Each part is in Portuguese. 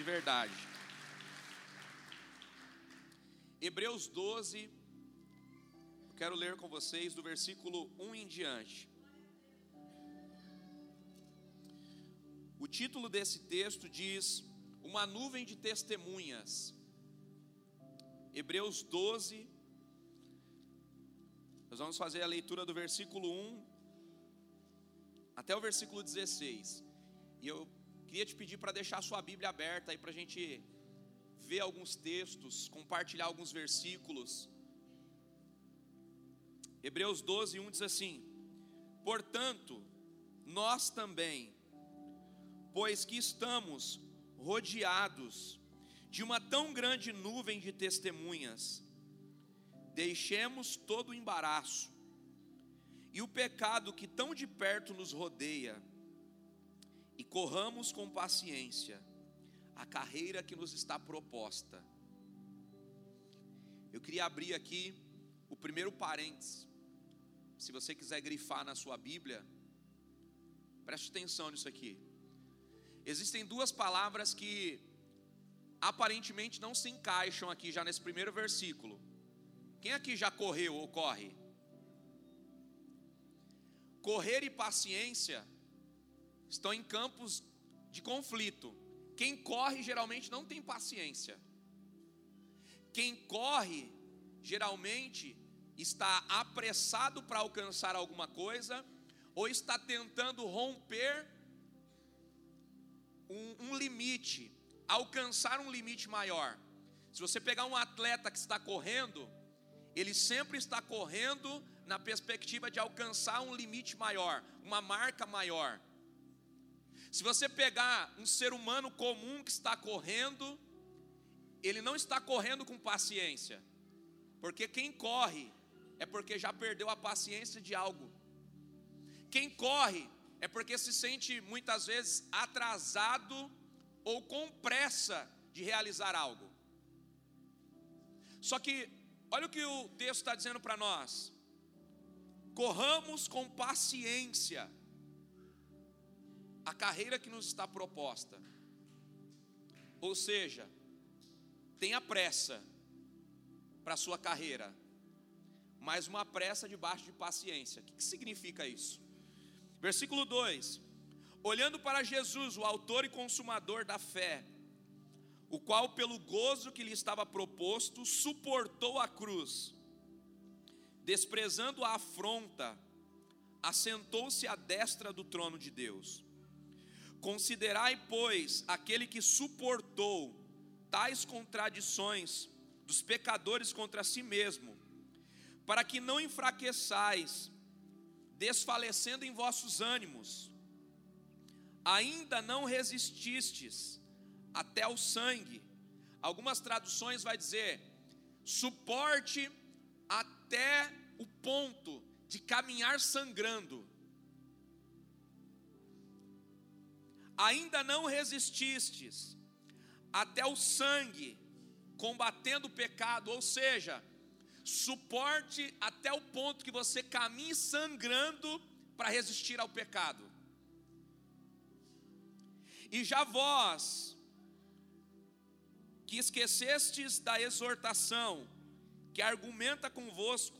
De verdade. Hebreus 12, eu quero ler com vocês do versículo 1 em diante. O título desse texto diz: Uma nuvem de testemunhas. Hebreus 12, nós vamos fazer a leitura do versículo 1 até o versículo 16. E eu queria te pedir para deixar a sua Bíblia aberta aí para a gente ver alguns textos, compartilhar alguns versículos. Hebreus 12, 1 diz assim: Portanto, nós também, pois que estamos rodeados de uma tão grande nuvem de testemunhas, deixemos todo o embaraço e o pecado que tão de perto nos rodeia, e corramos com paciência a carreira que nos está proposta. Eu queria abrir aqui o primeiro parênteses. Se você quiser grifar na sua Bíblia, preste atenção nisso aqui. Existem duas palavras que aparentemente não se encaixam aqui já nesse primeiro versículo. Quem aqui já correu ou corre? Correr e paciência estão em campos de conflito. Quem corre geralmente não tem paciência. Quem corre geralmente está apressado para alcançar alguma coisa ou está tentando romper um, um, limite, alcançar um limite maior. Se você pegar um atleta que está correndo, ele sempre está correndo na perspectiva de alcançar um limite maior, uma marca maior. Se você pegar um ser humano comum que está correndo, ele não está correndo com paciência, porque quem corre é porque já perdeu a paciência de algo. Quem corre é porque se sente muitas vezes atrasado ou com pressa de realizar algo. Só que, olha o que o texto está dizendo para nós: corramos com paciência a carreira que nos está proposta. Ou seja, tenha pressa para a sua carreira, mas uma pressa debaixo de paciência. O que, que significa isso? Versículo 2: Olhando para Jesus, o autor e consumador da fé, o qual, pelo gozo que lhe estava proposto, suportou a cruz, desprezando a afronta, assentou-se à destra do trono de Deus. Considerai, pois, aquele que suportou tais contradições dos pecadores contra si mesmo, para que não enfraqueçais, desfalecendo em vossos ânimos, ainda não resististes até o sangue. Algumas traduções vai dizer: suporte até o ponto de caminhar sangrando. Ainda não resististes até o sangue, combatendo o pecado, ou seja, suporte até o ponto que você caminhe sangrando para resistir ao pecado. E já vós, que esquecestes da exortação, que argumenta convosco,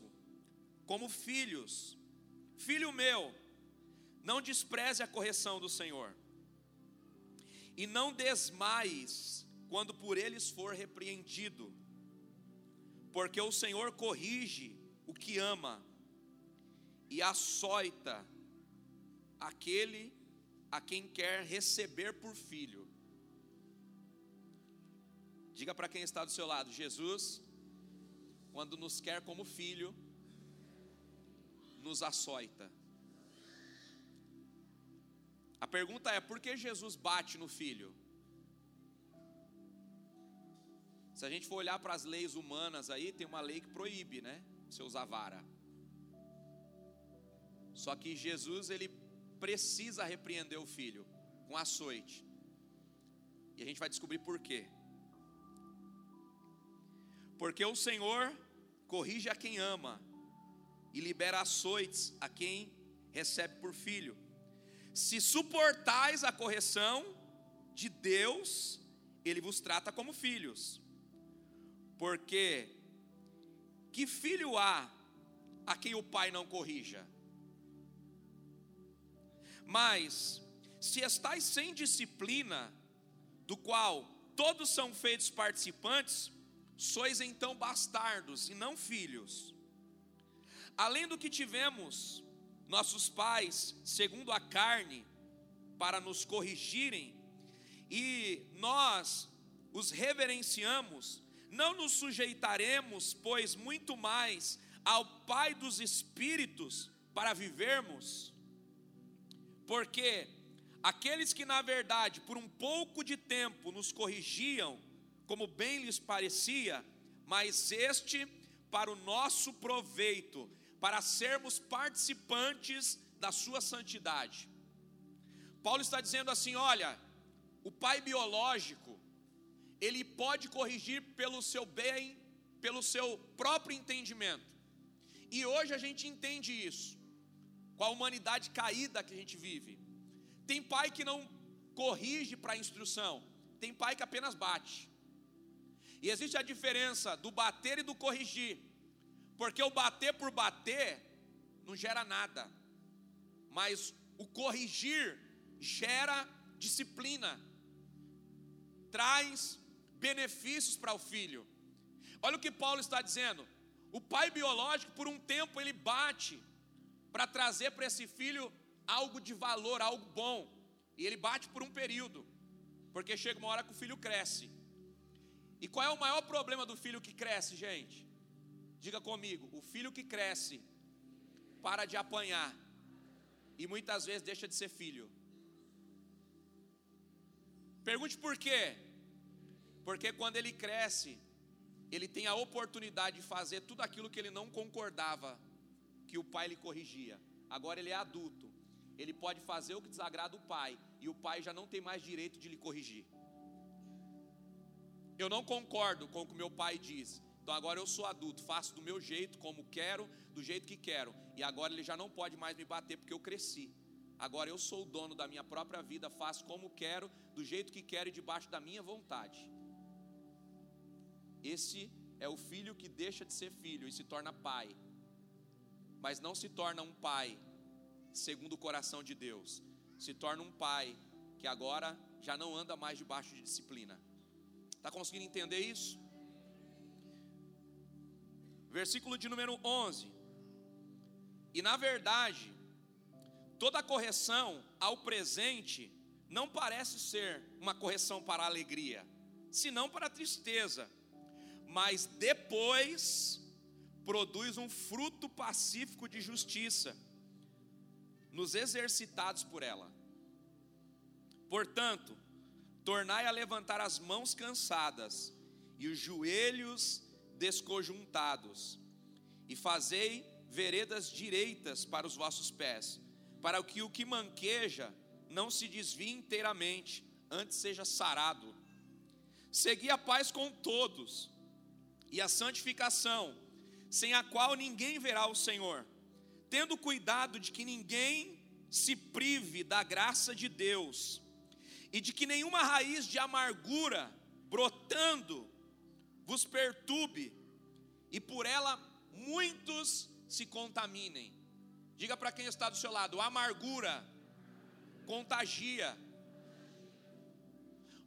como filhos, filho meu, não despreze a correção do Senhor e não desmais quando por eles for repreendido, porque o Senhor corrige o que ama e açoita aquele a quem quer receber por filho. Diga para quem está do seu lado: Jesus, quando nos quer como filho, nos açoita. A pergunta é: por que Jesus bate no filho? Se a gente for olhar para as leis humanas aí, tem uma lei que proíbe, né? Você usar vara. Só que Jesus, ele precisa repreender o filho com açoite. E a gente vai descobrir por quê. Porque o Senhor corrige a quem ama e libera açoites a quem recebe por filho. Se suportais a correção, de Deus, ele vos trata como filhos. Porque que filho há a quem o pai não corrija? Mas se estáis sem disciplina, do qual todos são feitos participantes, sois então bastardos e não filhos. Além do que tivemos nossos pais, segundo a carne, para nos corrigirem, e nós os reverenciamos, não nos sujeitaremos, pois muito mais ao Pai dos Espíritos para vivermos, porque aqueles que na verdade por um pouco de tempo nos corrigiam, como bem lhes parecia, mas este para o nosso proveito, para sermos participantes da sua santidade. Paulo está dizendo assim: olha, o pai biológico, ele pode corrigir pelo seu bem, pelo seu próprio entendimento. E hoje a gente entende isso, com a humanidade caída que a gente vive. Tem pai que não corrige para instrução, tem pai que apenas bate. E existe a diferença do bater e do corrigir, porque o bater por bater não gera nada, mas o corrigir gera disciplina, traz benefícios para o filho. Olha o que Paulo está dizendo. O pai biológico, por um tempo, ele bate para trazer para esse filho algo de valor, algo bom. E ele bate por um período, porque chega uma hora que o filho cresce. E qual é o maior problema do filho que cresce, gente? Diga comigo: o filho que cresce para de apanhar e muitas vezes deixa de ser filho. Pergunte por quê? Porque quando ele cresce, ele tem a oportunidade de fazer tudo aquilo que ele não concordava que o pai lhe corrigia. Agora ele é adulto. Ele pode fazer o que desagrada o pai e o pai já não tem mais direito de lhe corrigir. Eu não concordo com o que meu pai diz. Então agora eu sou adulto, faço do meu jeito, como quero, do jeito que quero. E agora ele já não pode mais me bater porque eu cresci. Agora eu sou o dono da minha própria vida, faço como quero, do jeito que quero e debaixo da minha vontade. Esse é o filho que deixa de ser filho e se torna pai, mas não se torna um pai segundo o coração de Deus, se torna um pai que agora já não anda mais debaixo de disciplina. Está conseguindo entender isso? Versículo de número 11. E na verdade, Toda correção ao presente não parece ser uma correção para a alegria, senão para a tristeza, mas depois produz um fruto pacífico de justiça, nos exercitados por ela. Portanto, tornai a levantar as mãos cansadas e os joelhos desconjuntados, e fazei veredas direitas para os vossos pés para que o que manqueja não se desvie inteiramente, antes seja sarado. Segui a paz com todos e a santificação, sem a qual ninguém verá o Senhor, tendo cuidado de que ninguém se prive da graça de Deus, e de que nenhuma raiz de amargura brotando vos perturbe, e por ela muitos se contaminem. Diga para quem está do seu lado: amargura contagia.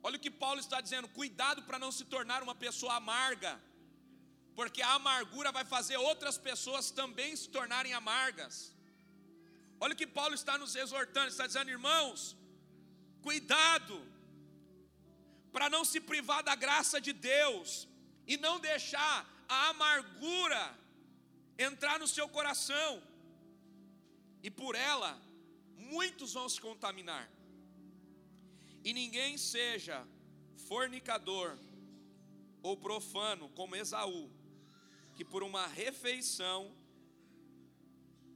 Olha o que Paulo está dizendo: cuidado para não se tornar uma pessoa amarga, porque a amargura vai fazer outras pessoas também se tornarem amargas. Olha o que Paulo está nos exortando: está dizendo, irmãos, cuidado para não se privar da graça de Deus e não deixar a amargura entrar no seu coração e por ela muitos vão se contaminar. E ninguém seja fornicador ou profano como Esaú, que por uma refeição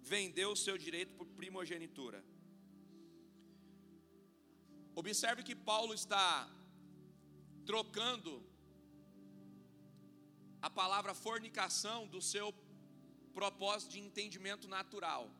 vendeu o seu direito por primogenitura. Observe que Paulo está trocando a palavra fornicação do seu propósito de entendimento natural.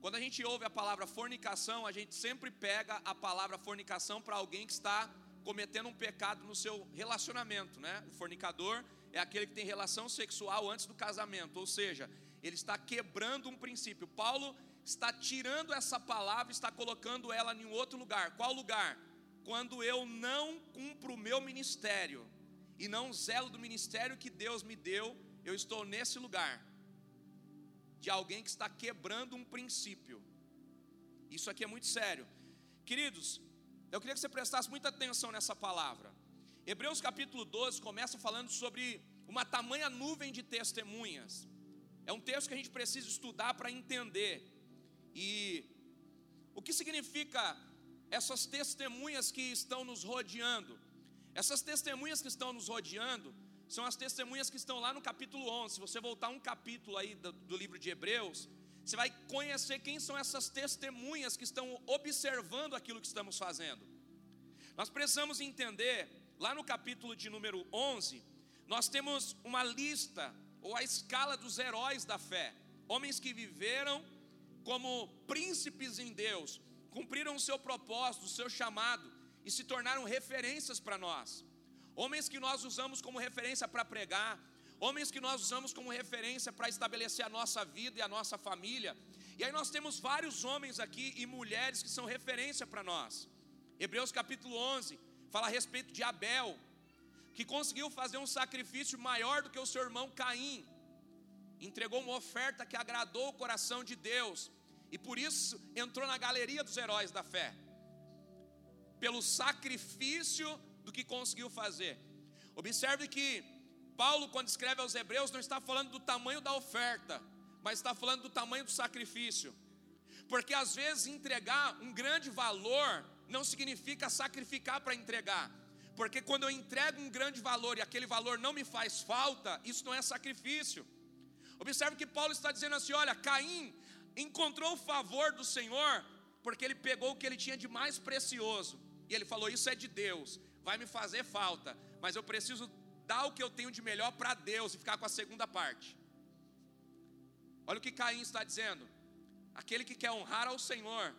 Quando a gente ouve a palavra fornicação, a gente sempre pega a palavra fornicação para alguém que está cometendo um pecado no seu relacionamento, né? O fornicador é aquele que tem relação sexual antes do casamento, ou seja, ele está quebrando um princípio. Paulo está tirando essa palavra, está colocando ela em outro lugar. Qual lugar? Quando eu não cumpro o meu ministério e não zelo do ministério que Deus me deu, eu estou nesse lugar de alguém que está quebrando um princípio. Isso aqui é muito sério. Queridos, eu queria que você prestasse muita atenção nessa palavra. Hebreus capítulo 12 começa falando sobre uma tamanha nuvem de testemunhas. É um texto que a gente precisa estudar para entender. E o que significa essas testemunhas que estão nos rodeando? Essas testemunhas que estão nos rodeando são as testemunhas que estão lá no capítulo 11. Se você voltar um capítulo aí do, do livro de Hebreus, você vai conhecer quem são essas testemunhas que estão observando aquilo que estamos fazendo. Nós precisamos entender, lá no capítulo de número 11, nós temos uma lista ou a escala dos heróis da fé, homens que viveram como príncipes em Deus, cumpriram o seu propósito, o seu chamado e se tornaram referências para nós. Homens que nós usamos como referência para pregar, homens que nós usamos como referência para estabelecer a nossa vida e a nossa família. E aí nós temos vários homens aqui e mulheres que são referência para nós. Hebreus capítulo 11 fala a respeito de Abel, que conseguiu fazer um sacrifício maior do que o seu irmão Caim, entregou uma oferta que agradou o coração de Deus, e por isso entrou na galeria dos heróis da fé, pelo sacrifício do que conseguiu fazer. Observe que Paulo, quando escreve aos Hebreus, não está falando do tamanho da oferta, mas está falando do tamanho do sacrifício, porque às vezes entregar um grande valor não significa sacrificar para entregar. Porque quando eu entrego um grande valor e aquele valor não me faz falta, isso não é sacrifício. Observe que Paulo está dizendo assim: olha, Caim encontrou o favor do Senhor, porque ele pegou o que ele tinha de mais precioso, e ele falou: Isso é de Deus, vai me fazer falta, mas eu preciso dar o que eu tenho de melhor para Deus e ficar com a segunda parte. Olha o que Caim está dizendo: aquele que quer honrar ao Senhor,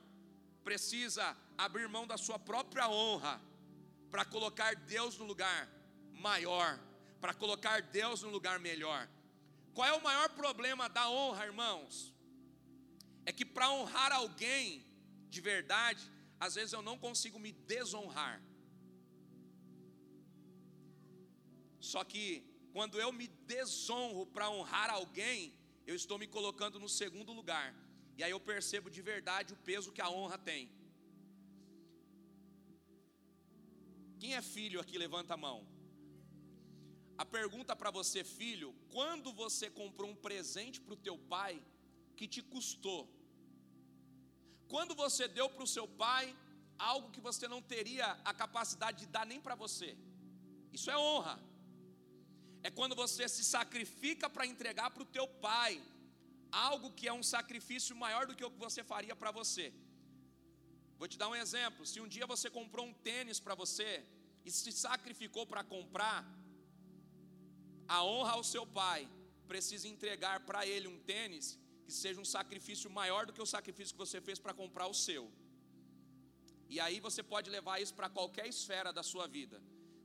precisa abrir mão da sua própria honra para colocar Deus no lugar maior, para colocar Deus no lugar melhor. Qual é o maior problema da honra, irmãos? É que para honrar alguém de verdade, às vezes eu não consigo me desonrar. Só que quando eu me desonro para honrar alguém, eu estou me colocando no segundo lugar. E aí eu percebo de verdade o peso que a honra tem. Quem é filho aqui, levanta a mão. A pergunta para você, filho: quando você comprou um presente para o teu pai que te custou? Quando você deu para o seu pai algo que você não teria a capacidade de dar nem para você? Isso é honra. É quando você se sacrifica para entregar para o teu pai algo que é um sacrifício maior do que o que você faria para você. Vou te dar um exemplo. Se um dia você comprou um tênis para você e se sacrificou para comprar, a honra ao seu pai precisa entregar para ele um tênis que seja um sacrifício maior do que o sacrifício que você fez para comprar o seu. E aí você pode levar isso para qualquer esfera da sua vida.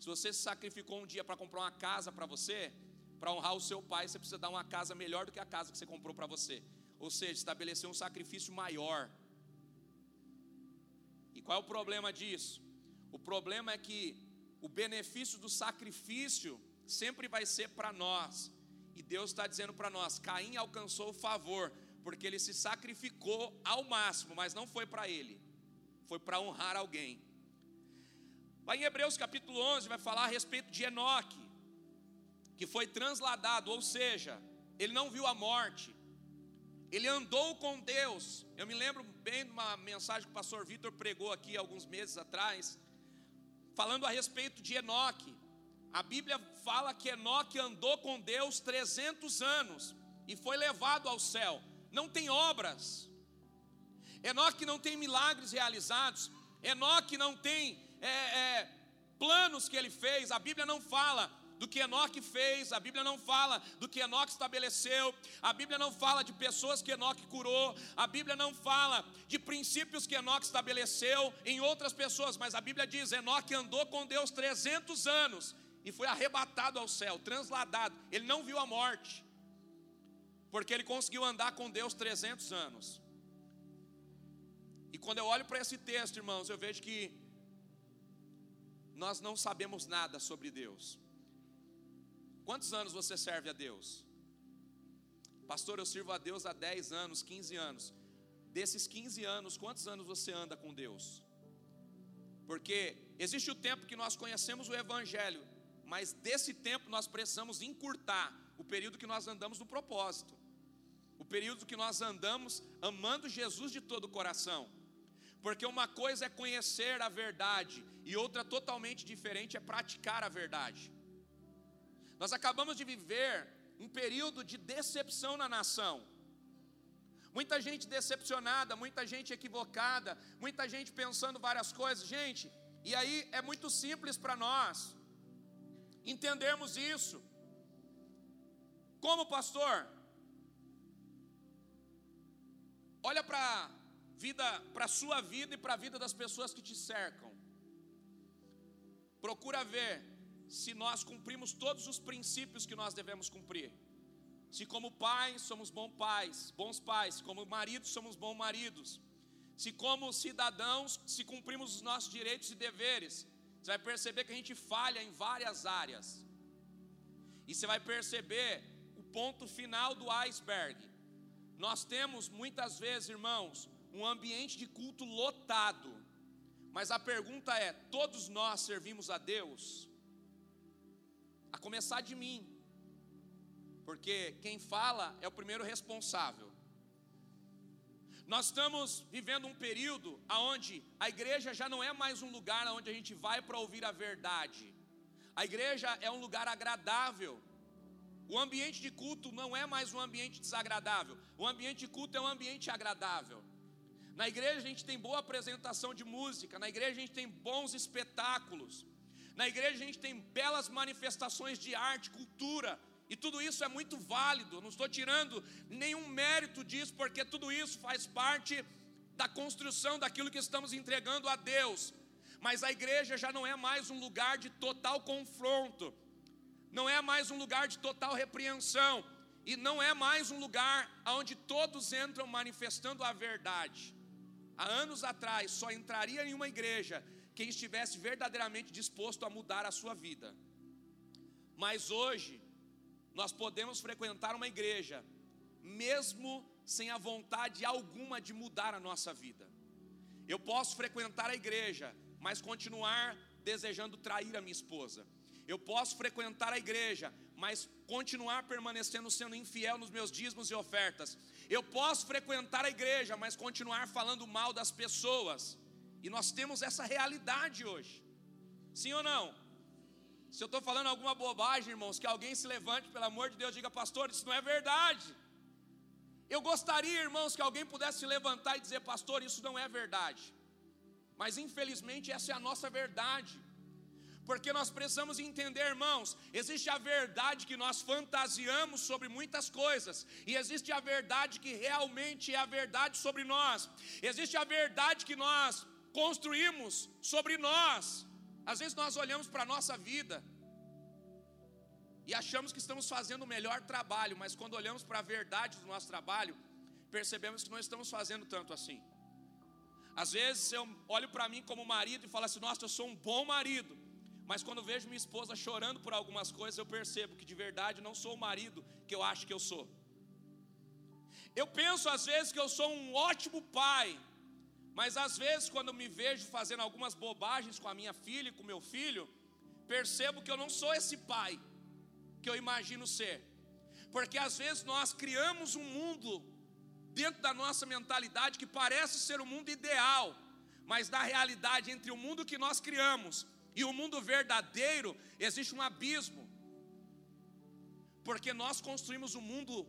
Se você se sacrificou um dia para comprar uma casa para você, para honrar o seu pai, você precisa dar uma casa melhor do que a casa que você comprou para você. Ou seja, estabelecer um sacrifício maior e qual é o problema disso? O problema é que o benefício do sacrifício sempre vai ser para nós. E Deus está dizendo para nós: Caim alcançou o favor, porque ele se sacrificou ao máximo, mas não foi para ele, foi para honrar alguém. Lá em Hebreus capítulo 11 vai falar a respeito de Enoque, que foi transladado, ou seja, ele não viu a morte, ele andou com Deus. Eu me lembro bem de uma mensagem que o pastor Vitor pregou aqui alguns meses atrás, falando a respeito de Enoque. A Bíblia fala que Enoque andou com Deus 300 anos e foi levado ao céu. Não tem obras. Enoque não tem milagres realizados. Enoque não tem é, é, planos que ele fez. A Bíblia não fala do que Enoque fez, a Bíblia não fala do que Enoque estabeleceu, a Bíblia não fala de pessoas que Enoque curou, a Bíblia não fala de princípios que Enoque estabeleceu em outras pessoas, mas a Bíblia diz: Enoque andou com Deus 300 anos e foi arrebatado ao céu, transladado, ele não viu a morte, porque ele conseguiu andar com Deus 300 anos. E quando eu olho para esse texto, irmãos, eu vejo que nós não sabemos nada sobre Deus. Quantos anos você serve a Deus? Pastor, eu sirvo a Deus há 10 anos, 15 anos. Desses 15 anos, quantos anos você anda com Deus? Porque existe o tempo que nós conhecemos o Evangelho, mas desse tempo nós precisamos encurtar o período que nós andamos no propósito, o período que nós andamos amando Jesus de todo o coração. Porque uma coisa é conhecer a verdade e outra totalmente diferente é praticar a verdade. Nós acabamos de viver um período de decepção na nação. Muita gente decepcionada, muita gente equivocada, muita gente pensando várias coisas. Gente, e aí é muito simples para nós entendermos isso. Como pastor? Olha para vida, para sua vida e para a vida das pessoas que te cercam. Procura ver se nós cumprimos todos os princípios que nós devemos cumprir. Se como pais somos bons pais, bons pais, como maridos somos bons maridos. Se como cidadãos, se cumprimos os nossos direitos e deveres, você vai perceber que a gente falha em várias áreas. E você vai perceber o ponto final do iceberg. Nós temos muitas vezes, irmãos, um ambiente de culto lotado. Mas a pergunta é: todos nós servimos a Deus? a começar de mim, porque quem fala é o primeiro responsável. Nós estamos vivendo um período onde a igreja já não é mais um lugar onde a gente vai para ouvir a verdade, a igreja é um lugar agradável. O ambiente de culto não é mais um ambiente desagradável, o ambiente de culto é um ambiente agradável. Na igreja a gente tem boa apresentação de música, na igreja a gente tem bons espetáculos, na igreja a gente tem belas manifestações de arte, cultura, e tudo isso é muito válido. não estou tirando nenhum mérito disso, porque tudo isso faz parte da construção daquilo que estamos entregando a Deus. Mas a igreja já não é mais um lugar de total confronto, não é mais um lugar de total repreensão, e não é mais um lugar onde todos entram manifestando a verdade. Há anos atrás só entraria em uma igreja quem estivesse verdadeiramente disposto a mudar a sua vida. Mas hoje, nós podemos frequentar uma igreja, mesmo sem a vontade alguma de mudar a nossa vida. Eu posso frequentar a igreja, mas continuar desejando trair a minha esposa. Eu posso frequentar a igreja, mas continuar permanecendo sendo infiel nos meus dízimos e ofertas. Eu posso frequentar a igreja, mas continuar falando mal das pessoas. E nós temos essa realidade hoje. Sim ou não? Se eu estou falando alguma bobagem, irmãos, que alguém se levante, pelo amor de Deus, diga, pastor, isso não é verdade. Eu gostaria, irmãos, que alguém pudesse se levantar e dizer, pastor, isso não é verdade. Mas infelizmente essa é a nossa verdade. Porque nós precisamos entender, irmãos, existe a verdade que nós fantasiamos sobre muitas coisas, e existe a verdade que realmente é a verdade sobre nós. Existe a verdade que nós construímos sobre nós. Às vezes nós olhamos para a nossa vida e achamos que estamos fazendo o melhor trabalho, mas quando olhamos para a verdade do nosso trabalho, percebemos que não estamos fazendo tanto assim. Às vezes eu olho para mim como marido e falo assim: Nossa, eu sou um bom marido. Mas quando vejo minha esposa chorando por algumas coisas, eu percebo que de verdade não sou o marido que eu acho que eu sou. Eu penso às vezes que eu sou um ótimo pai, mas às vezes, quando me vejo fazendo algumas bobagens com a minha filha e com meu filho, percebo que eu não sou esse pai que eu imagino ser. Porque às vezes nós criamos um mundo dentro da nossa mentalidade que parece ser o mundo ideal, mas na realidade, entre o mundo que nós criamos e o mundo verdadeiro, existe um abismo. Porque nós construímos um mundo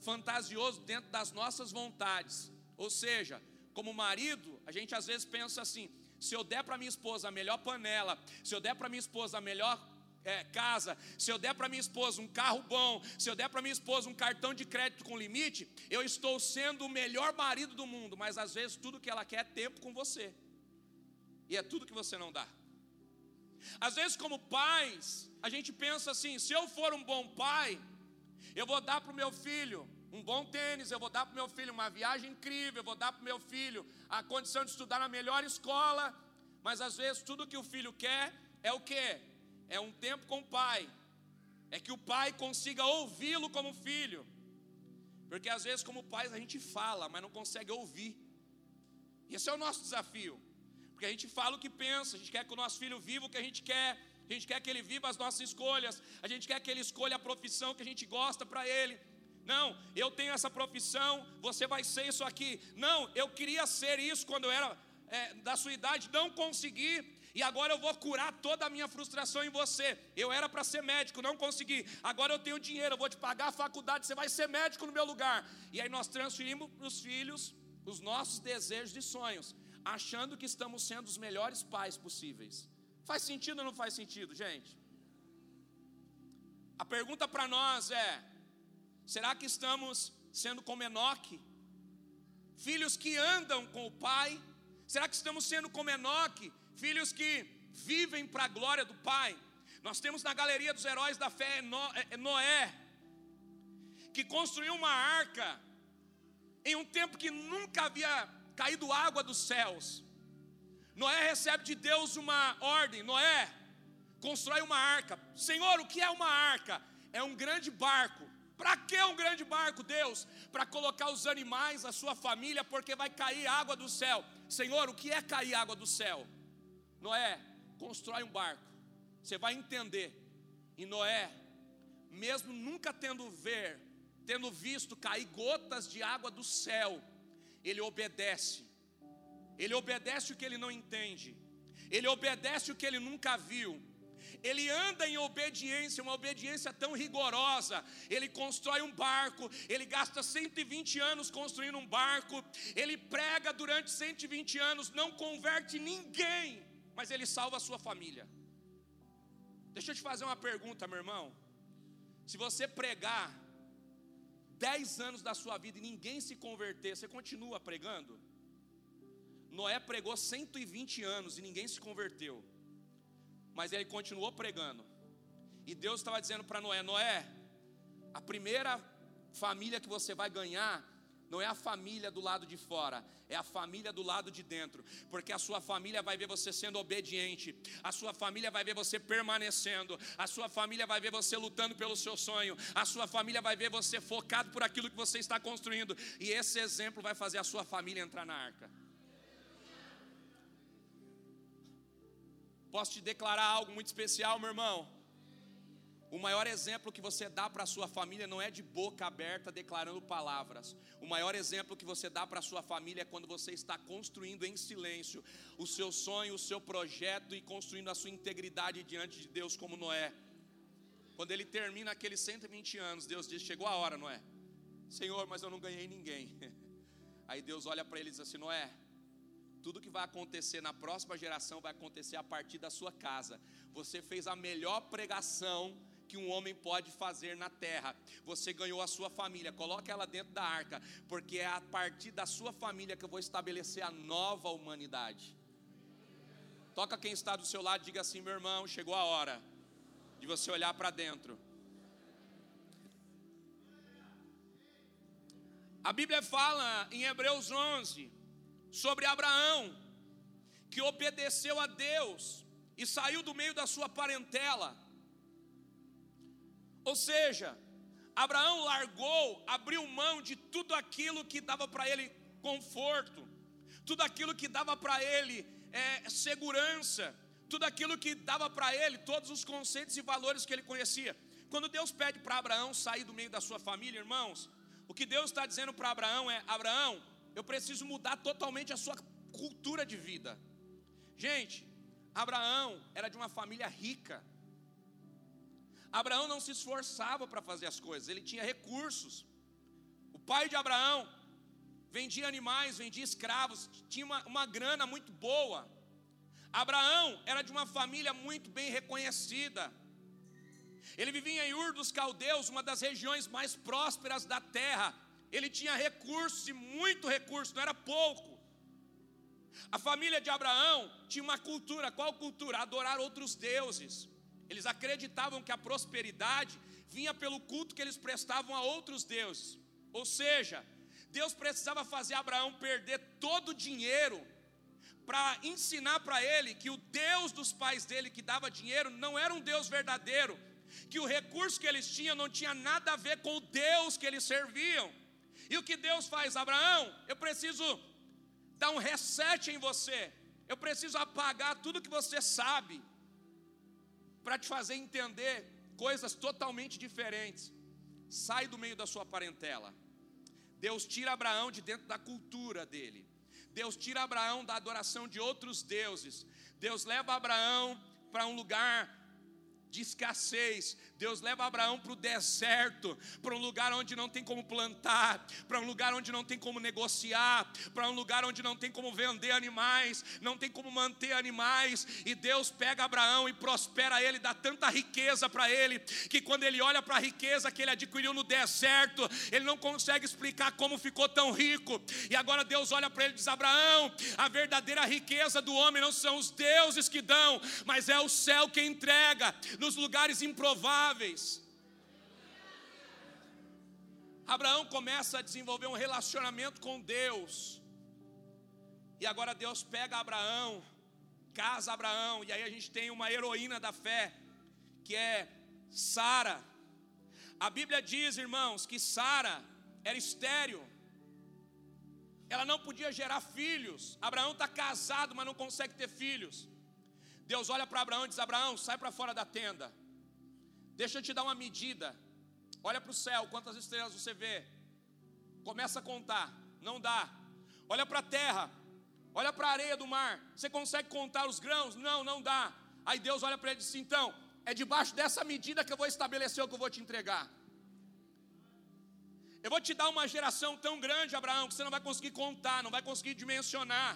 fantasioso dentro das nossas vontades. Ou seja, como marido, a gente às vezes pensa assim: se eu der para minha esposa a melhor panela, se eu der para minha esposa a melhor é, casa, se eu der para minha esposa um carro bom, se eu der para minha esposa um cartão de crédito com limite, eu estou sendo o melhor marido do mundo, mas às vezes tudo que ela quer é tempo com você, e é tudo que você não dá. Às vezes, como pais, a gente pensa assim: se eu for um bom pai, eu vou dar para o meu filho um bom tênis, eu vou dar para meu filho. Uma viagem incrível, eu vou dar para meu filho a condição de estudar na melhor escola, mas às vezes tudo que o filho quer é o que? É um tempo com o pai, é que o pai consiga ouvi-lo como filho, porque às vezes, como pais, a gente fala, mas não consegue ouvir, esse é o nosso desafio. Porque a gente fala o que pensa, a gente quer que o nosso filho viva o que a gente quer, a gente quer que ele viva as nossas escolhas, a gente quer que ele escolha a profissão que a gente gosta para ele. Não, eu tenho essa profissão, você vai ser isso aqui. Não, eu queria ser isso quando eu era é, da sua idade, não consegui. E agora eu vou curar toda a minha frustração em você. Eu era para ser médico, não consegui. Agora eu tenho dinheiro, eu vou te pagar a faculdade, você vai ser médico no meu lugar. E aí nós transferimos para os filhos os nossos desejos e sonhos achando que estamos sendo os melhores pais possíveis. Faz sentido ou não faz sentido, gente? A pergunta para nós é: será que estamos sendo como Enoque? Filhos que andam com o pai? Será que estamos sendo como Enoque? Filhos que vivem para a glória do pai? Nós temos na galeria dos heróis da fé é Noé, que construiu uma arca em um tempo que nunca havia caído água dos céus. Noé recebe de Deus uma ordem: Noé, constrói uma arca. Senhor, o que é uma arca? É um grande barco. Para que um grande barco, Deus? Para colocar os animais, a sua família, porque vai cair água do céu. Senhor, o que é cair água do céu? Noé, constrói um barco. Você vai entender. E Noé, mesmo nunca tendo ver, tendo visto cair gotas de água do céu, ele obedece. Ele obedece o que ele não entende. Ele obedece o que ele nunca viu. Ele anda em obediência, uma obediência tão rigorosa. Ele constrói um barco, ele gasta 120 anos construindo um barco, ele prega durante 120 anos, não converte ninguém, mas ele salva a sua família. Deixa eu te fazer uma pergunta, meu irmão. Se você pregar 10 anos da sua vida e ninguém se converter, você continua pregando? Noé pregou 120 anos e ninguém se converteu, mas ele continuou pregando. E Deus estava dizendo para Noé: Noé, a primeira família que você vai ganhar não é a família do lado de fora, é a família do lado de dentro, porque a sua família vai ver você sendo obediente, a sua família vai ver você permanecendo, a sua família vai ver você lutando pelo seu sonho, a sua família vai ver você focado por aquilo que você está construindo, e esse exemplo vai fazer a sua família entrar na arca. Posso te declarar algo muito especial, meu irmão? O maior exemplo que você dá para a sua família não é de boca aberta declarando palavras. O maior exemplo que você dá para a sua família é quando você está construindo em silêncio o seu sonho, o seu projeto e construindo a sua integridade diante de Deus, como Noé. Quando ele termina aqueles 120 anos, Deus diz: Chegou a hora, Noé. Senhor, mas eu não ganhei ninguém. Aí Deus olha para ele e diz assim: Noé, tudo que vai acontecer na próxima geração vai acontecer a partir da sua casa. Você fez a melhor pregação que um homem pode fazer na terra. Você ganhou a sua família, coloque ela dentro da arca, porque é a partir da sua família que eu vou estabelecer a nova humanidade. Toca quem está do seu lado diga assim: meu irmão, chegou a hora de você olhar para dentro. A Bíblia fala em Hebreus 11 sobre Abraão, que obedeceu a Deus e saiu do meio da sua parentela ou seja, Abraão largou, abriu mão de tudo aquilo que dava para ele conforto, tudo aquilo que dava para ele é, segurança, tudo aquilo que dava para ele todos os conceitos e valores que ele conhecia. Quando Deus pede para Abraão sair do meio da sua família, irmãos, o que Deus está dizendo para Abraão é: Abraão, eu preciso mudar totalmente a sua cultura de vida. Gente, Abraão era de uma família rica, Abraão não se esforçava para fazer as coisas, ele tinha recursos. O pai de Abraão vendia animais, vendia escravos, tinha uma, uma grana muito boa. Abraão era de uma família muito bem reconhecida. Ele vivia em Ur dos Caldeus, uma das regiões mais prósperas da terra. Ele tinha recursos e muito recurso, não era pouco. A família de Abraão tinha uma cultura, qual cultura? Adorar outros deuses. Eles acreditavam que a prosperidade vinha pelo culto que eles prestavam a outros deuses. Ou seja, Deus precisava fazer Abraão perder todo o dinheiro para ensinar para ele que o Deus dos pais dele que dava dinheiro não era um Deus verdadeiro, que o recurso que eles tinham não tinha nada a ver com o Deus que eles serviam. E o que Deus faz, Abraão? Eu preciso dar um reset em você. Eu preciso apagar tudo que você sabe para te fazer entender coisas totalmente diferentes. Sai do meio da sua parentela. Deus tira Abraão de dentro da cultura dele. Deus tira Abraão da adoração de outros deuses. Deus leva Abraão para um lugar de escassez. Deus leva Abraão para o deserto, para um lugar onde não tem como plantar, para um lugar onde não tem como negociar, para um lugar onde não tem como vender animais, não tem como manter animais. E Deus pega Abraão e prospera ele, dá tanta riqueza para ele, que quando ele olha para a riqueza que ele adquiriu no deserto, ele não consegue explicar como ficou tão rico. E agora Deus olha para ele e diz: Abraão, a verdadeira riqueza do homem não são os deuses que dão, mas é o céu que entrega nos lugares improváveis. Abraão começa a desenvolver um relacionamento com Deus. E agora Deus pega Abraão, casa Abraão, e aí a gente tem uma heroína da fé, que é Sara. A Bíblia diz, irmãos, que Sara era estéril. Ela não podia gerar filhos. Abraão está casado, mas não consegue ter filhos. Deus olha para Abraão e diz: Abraão, sai para fora da tenda. Deixa eu te dar uma medida. Olha para o céu, quantas estrelas você vê. Começa a contar. Não dá. Olha para a terra. Olha para a areia do mar. Você consegue contar os grãos? Não, não dá. Aí Deus olha para ele e diz: Então, é debaixo dessa medida que eu vou estabelecer o que eu vou te entregar. Eu vou te dar uma geração tão grande, Abraão, que você não vai conseguir contar, não vai conseguir dimensionar.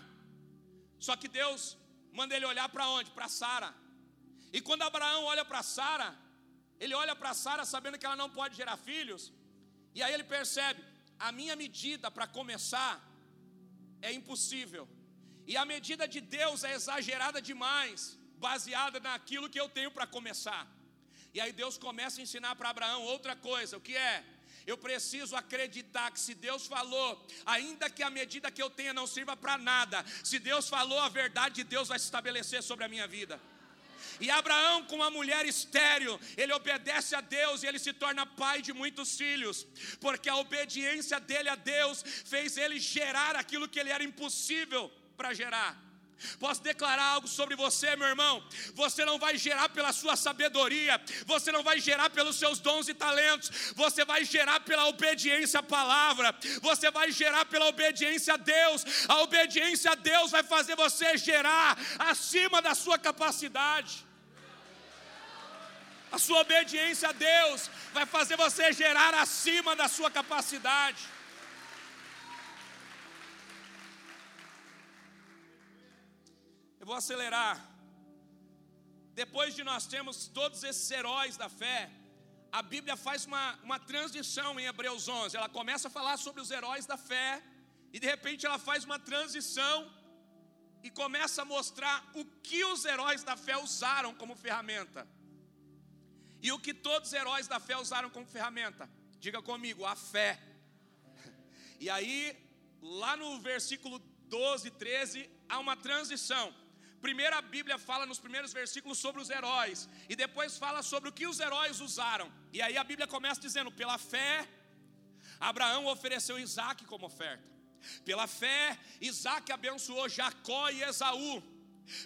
Só que Deus manda ele olhar para onde? Para Sara. E quando Abraão olha para Sara, ele olha para Sara sabendo que ela não pode gerar filhos, e aí ele percebe: a minha medida para começar é impossível, e a medida de Deus é exagerada demais, baseada naquilo que eu tenho para começar. E aí Deus começa a ensinar para Abraão outra coisa: o que é? Eu preciso acreditar que se Deus falou, ainda que a medida que eu tenha não sirva para nada, se Deus falou, a verdade de Deus vai se estabelecer sobre a minha vida. E Abraão, com uma mulher estéril, ele obedece a Deus e ele se torna pai de muitos filhos, porque a obediência dele a Deus fez ele gerar aquilo que ele era impossível para gerar. Posso declarar algo sobre você, meu irmão? Você não vai gerar pela sua sabedoria, você não vai gerar pelos seus dons e talentos, você vai gerar pela obediência à palavra, você vai gerar pela obediência a Deus. A obediência a Deus vai fazer você gerar acima da sua capacidade. A sua obediência a Deus vai fazer você gerar acima da sua capacidade. Eu vou acelerar. Depois de nós termos todos esses heróis da fé, a Bíblia faz uma, uma transição em Hebreus 11. Ela começa a falar sobre os heróis da fé, e de repente ela faz uma transição e começa a mostrar o que os heróis da fé usaram como ferramenta. E o que todos os heróis da fé usaram como ferramenta? Diga comigo, a fé. E aí, lá no versículo 12, 13, há uma transição. Primeiro a Bíblia fala nos primeiros versículos sobre os heróis, e depois fala sobre o que os heróis usaram. E aí a Bíblia começa dizendo: pela fé, Abraão ofereceu Isaac como oferta. Pela fé, Isaac abençoou Jacó e Esaú.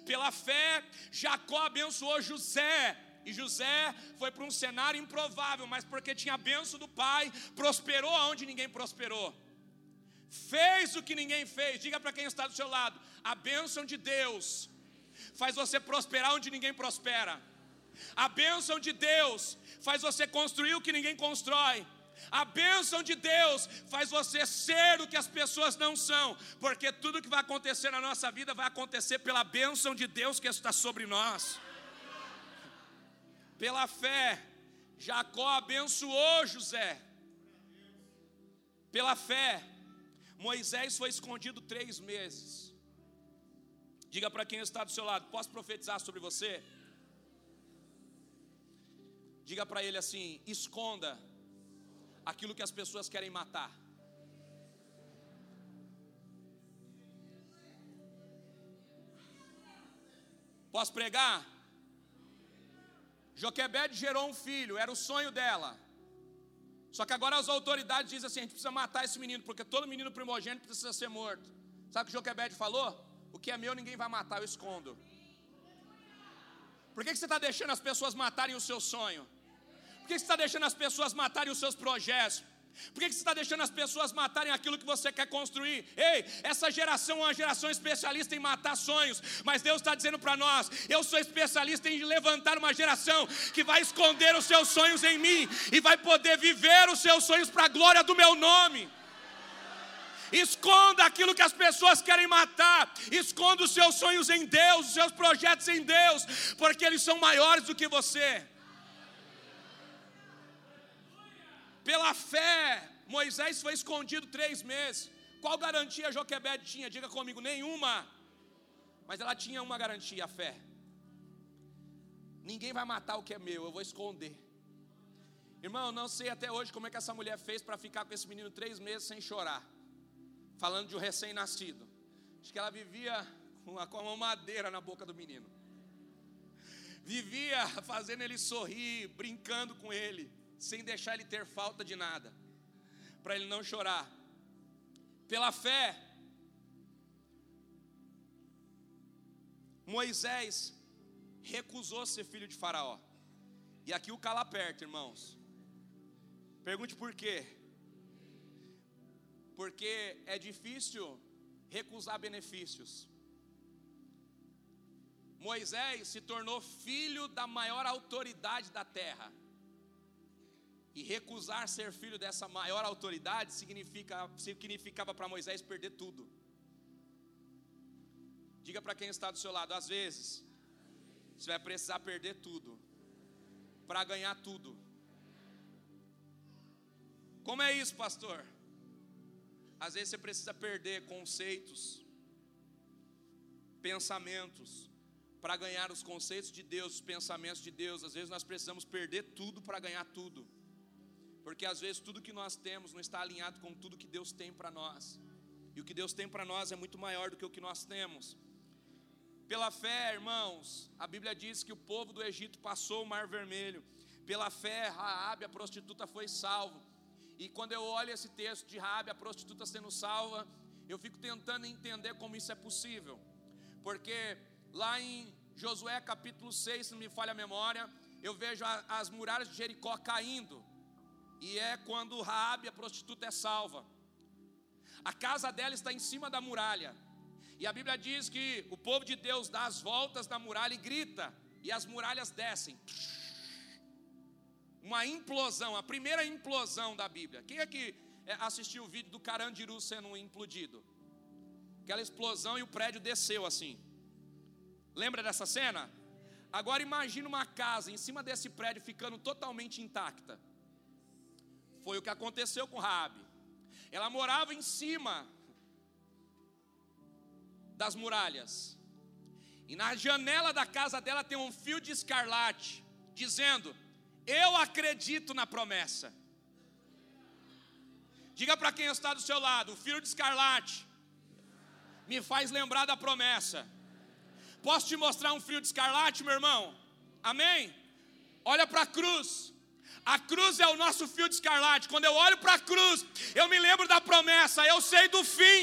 Pela fé, Jacó abençoou José. E José foi para um cenário improvável, mas porque tinha a benção do pai, prosperou onde ninguém prosperou. Fez o que ninguém fez. Diga para quem está do seu lado: a bênção de Deus faz você prosperar onde ninguém prospera. A bênção de Deus faz você construir o que ninguém constrói. A bênção de Deus faz você ser o que as pessoas não são, porque tudo que vai acontecer na nossa vida vai acontecer pela bênção de Deus que está sobre nós. Pela fé, Jacó abençoou José. Pela fé, Moisés foi escondido três meses. Diga para quem está do seu lado: posso profetizar sobre você? Diga para ele assim: esconda aquilo que as pessoas querem matar. Posso pregar? Joquebede gerou um filho, era o sonho dela. Só que agora as autoridades dizem assim: a gente precisa matar esse menino, porque todo menino primogênito precisa ser morto. Sabe o que Joquebede falou? Que é meu ninguém vai matar, eu escondo. Por que, que você está deixando as pessoas matarem o seu sonho? Por que, que você está deixando as pessoas matarem os seus projetos? Por que você está deixando as pessoas matarem aquilo que você quer construir? Ei, essa geração é uma geração especialista em matar sonhos, mas Deus está dizendo para nós: eu sou especialista em levantar uma geração que vai esconder os seus sonhos em mim e vai poder viver os seus sonhos para a glória do meu nome. Esconda aquilo que as pessoas querem matar. Esconda os seus sonhos em Deus, os seus projetos em Deus, porque eles são maiores do que você. Pela fé, Moisés foi escondido três meses. Qual garantia Joquebede tinha? Diga comigo, nenhuma. Mas ela tinha uma garantia, a fé. Ninguém vai matar o que é meu, eu vou esconder. Irmão, não sei até hoje como é que essa mulher fez para ficar com esse menino três meses sem chorar. Falando de um recém-nascido. Acho que ela vivia com com uma madeira na boca do menino. Vivia fazendo ele sorrir, brincando com ele sem deixar ele ter falta de nada, para ele não chorar. Pela fé, Moisés recusou ser filho de Faraó. E aqui o cala perto, irmãos. Pergunte por quê? Porque é difícil recusar benefícios. Moisés se tornou filho da maior autoridade da terra. E recusar ser filho dessa maior autoridade significa, significava para Moisés perder tudo. Diga para quem está do seu lado, às vezes, você vai precisar perder tudo para ganhar tudo. Como é isso, pastor? Às vezes você precisa perder conceitos, pensamentos, para ganhar os conceitos de Deus, os pensamentos de Deus. Às vezes nós precisamos perder tudo para ganhar tudo. Porque às vezes tudo que nós temos não está alinhado com tudo que Deus tem para nós. E o que Deus tem para nós é muito maior do que o que nós temos. Pela fé, irmãos, a Bíblia diz que o povo do Egito passou o Mar Vermelho. Pela fé, Raabe, a prostituta, foi salvo. E quando eu olho esse texto de Raabe, a prostituta sendo salva, eu fico tentando entender como isso é possível. Porque lá em Josué capítulo 6, se não me falha a memória, eu vejo as muralhas de Jericó caindo. E é quando Raabe, a prostituta, é salva. A casa dela está em cima da muralha. E a Bíblia diz que o povo de Deus dá as voltas na muralha e grita, e as muralhas descem. Uma implosão, a primeira implosão da Bíblia. Quem é que assistiu o vídeo do Carandiru sendo implodido? Aquela explosão e o prédio desceu assim. Lembra dessa cena? Agora imagine uma casa em cima desse prédio ficando totalmente intacta. Foi o que aconteceu com Raabe. Ela morava em cima das muralhas. E na janela da casa dela tem um fio de escarlate dizendo: "Eu acredito na promessa". Diga para quem está do seu lado, o fio de escarlate me faz lembrar da promessa. Posso te mostrar um fio de escarlate, meu irmão? Amém? Olha para a cruz. A cruz é o nosso fio de escarlate. Quando eu olho para a cruz, eu me lembro da promessa, eu sei do fim.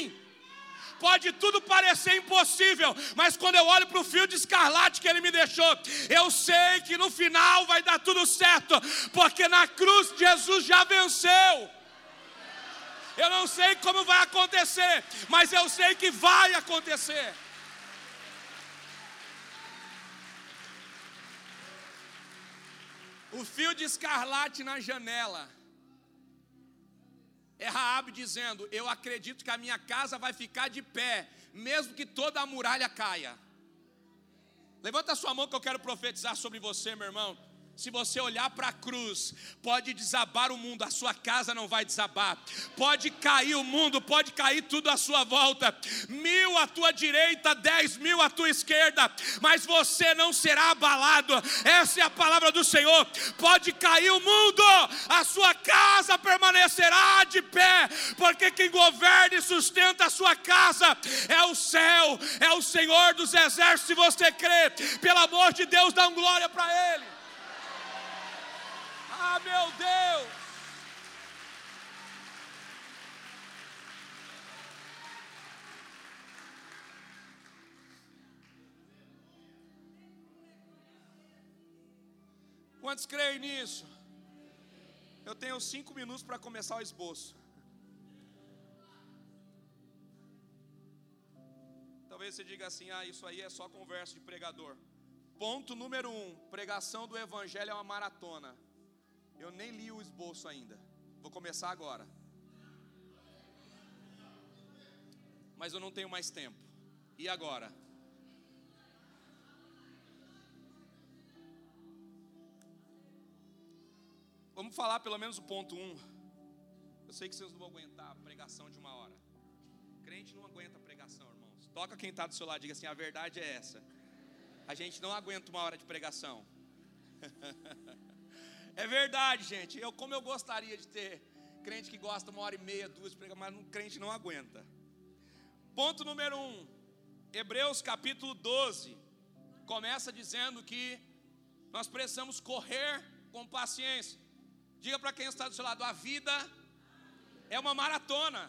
Pode tudo parecer impossível, mas quando eu olho para o fio de escarlate que ele me deixou, eu sei que no final vai dar tudo certo, porque na cruz Jesus já venceu. Eu não sei como vai acontecer, mas eu sei que vai acontecer. O fio de escarlate na janela. É Raab dizendo: Eu acredito que a minha casa vai ficar de pé, mesmo que toda a muralha caia. Levanta a sua mão que eu quero profetizar sobre você, meu irmão. Se você olhar para a cruz, pode desabar o mundo, a sua casa não vai desabar. Pode cair o mundo, pode cair tudo à sua volta. Mil à tua direita, dez mil à tua esquerda, mas você não será abalado. Essa é a palavra do Senhor. Pode cair o mundo, a sua casa permanecerá de pé, porque quem governa e sustenta a sua casa é o céu, é o Senhor dos exércitos. Se você crê, pelo amor de Deus, dá glória para Ele. Ah, meu Deus! Quantos creem nisso? Eu tenho cinco minutos para começar o esboço. Talvez você diga assim: ah, isso aí é só conversa de pregador. Ponto número um: pregação do Evangelho é uma maratona. Eu nem li o esboço ainda. Vou começar agora. Mas eu não tenho mais tempo. E agora? Vamos falar pelo menos o ponto 1. Um. Eu sei que vocês não vão aguentar a pregação de uma hora. Crente não aguenta pregação, irmãos. Toca quem está do seu lado, diga assim: a verdade é essa. A gente não aguenta uma hora de pregação. É verdade, gente. Eu, como eu gostaria de ter crente que gosta uma hora e meia, duas, mas um crente não aguenta. Ponto número um. Hebreus capítulo 12 começa dizendo que nós precisamos correr com paciência. Diga para quem está do seu lado: a vida é uma maratona.